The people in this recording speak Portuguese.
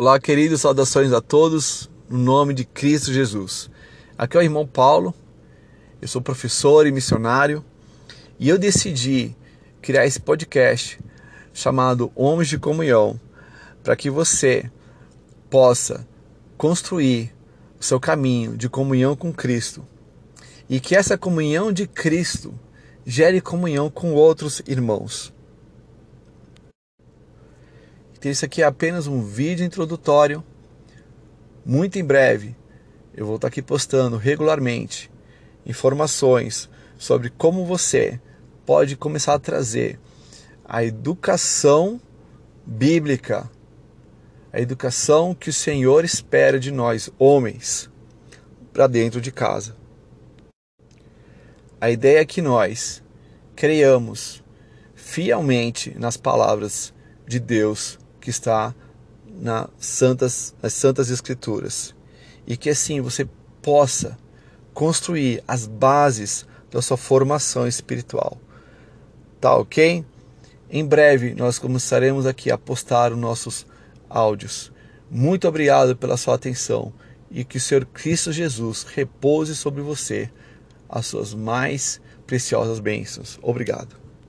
Olá, queridos, saudações a todos, no nome de Cristo Jesus. Aqui é o irmão Paulo, eu sou professor e missionário, e eu decidi criar esse podcast chamado Homens de Comunhão, para que você possa construir o seu caminho de comunhão com Cristo e que essa comunhão de Cristo gere comunhão com outros irmãos. Então, isso aqui é apenas um vídeo introdutório. Muito em breve eu vou estar aqui postando regularmente informações sobre como você pode começar a trazer a educação bíblica, a educação que o Senhor espera de nós, homens, para dentro de casa. A ideia é que nós creiamos fielmente nas palavras de Deus que está nas santas, nas santas escrituras e que assim você possa construir as bases da sua formação espiritual. Tá ok? Em breve nós começaremos aqui a postar os nossos áudios. Muito obrigado pela sua atenção e que o Senhor Cristo Jesus repouse sobre você as suas mais preciosas bênçãos. Obrigado.